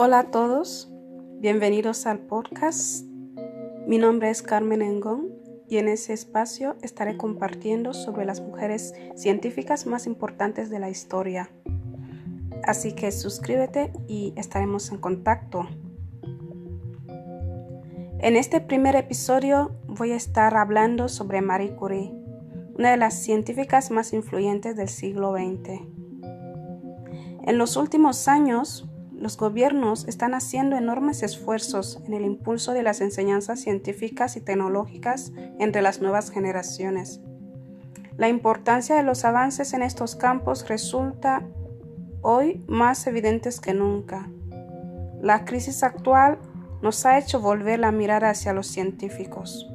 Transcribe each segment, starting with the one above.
Hola a todos, bienvenidos al podcast. Mi nombre es Carmen Engón y en ese espacio estaré compartiendo sobre las mujeres científicas más importantes de la historia. Así que suscríbete y estaremos en contacto. En este primer episodio voy a estar hablando sobre Marie Curie, una de las científicas más influyentes del siglo XX. En los últimos años, los gobiernos están haciendo enormes esfuerzos en el impulso de las enseñanzas científicas y tecnológicas entre las nuevas generaciones. La importancia de los avances en estos campos resulta hoy más evidente que nunca. La crisis actual nos ha hecho volver la mirada hacia los científicos.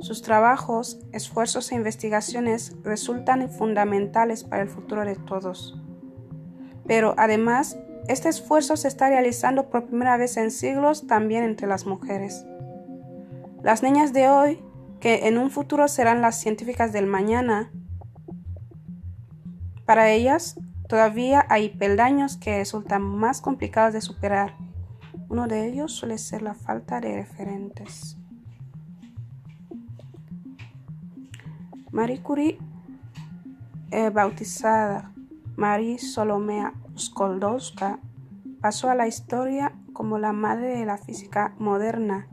Sus trabajos, esfuerzos e investigaciones resultan fundamentales para el futuro de todos. Pero además este esfuerzo se está realizando por primera vez en siglos también entre las mujeres. Las niñas de hoy, que en un futuro serán las científicas del mañana, para ellas todavía hay peldaños que resultan más complicados de superar. Uno de ellos suele ser la falta de referentes. Marie Curie, eh, bautizada Marie Solomea Skoldowska pasó a la historia como la madre de la física moderna.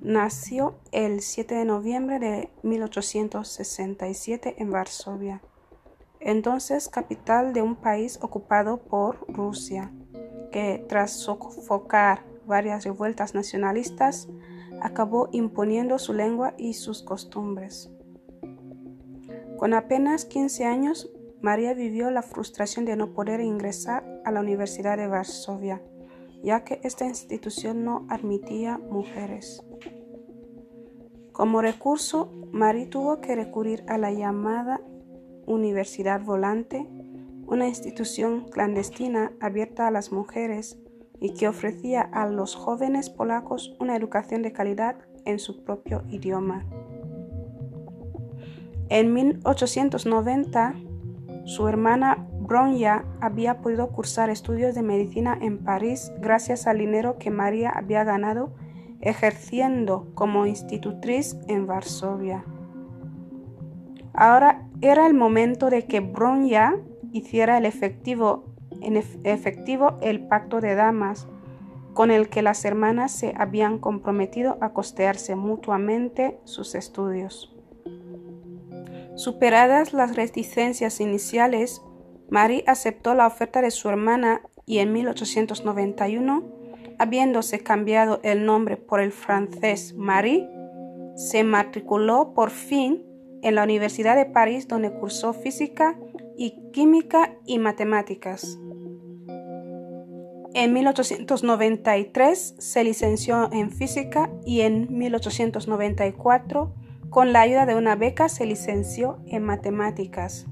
Nació el 7 de noviembre de 1867 en Varsovia, entonces capital de un país ocupado por Rusia, que tras sofocar varias revueltas nacionalistas, acabó imponiendo su lengua y sus costumbres. Con apenas 15 años María vivió la frustración de no poder ingresar a la Universidad de Varsovia, ya que esta institución no admitía mujeres. Como recurso, Marie tuvo que recurrir a la llamada Universidad Volante, una institución clandestina abierta a las mujeres y que ofrecía a los jóvenes polacos una educación de calidad en su propio idioma. En 1890, su hermana Bronya había podido cursar estudios de medicina en París gracias al dinero que María había ganado ejerciendo como institutriz en Varsovia. Ahora era el momento de que Bronya hiciera el efectivo, en efectivo el pacto de damas con el que las hermanas se habían comprometido a costearse mutuamente sus estudios. Superadas las reticencias iniciales, Marie aceptó la oferta de su hermana y en 1891, habiéndose cambiado el nombre por el francés Marie, se matriculó por fin en la Universidad de París donde cursó física y química y matemáticas. En 1893 se licenció en física y en 1894 con la ayuda de una beca se licenció en matemáticas.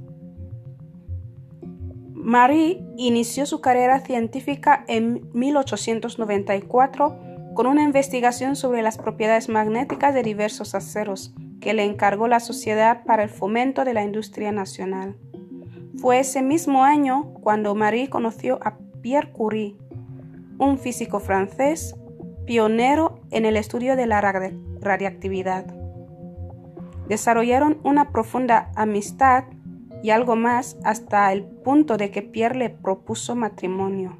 Marie inició su carrera científica en 1894 con una investigación sobre las propiedades magnéticas de diversos aceros que le encargó la Sociedad para el Fomento de la Industria Nacional. Fue ese mismo año cuando Marie conoció a Pierre Curie, un físico francés pionero en el estudio de la radiactividad. Desarrollaron una profunda amistad y algo más hasta el punto de que Pierre le propuso matrimonio.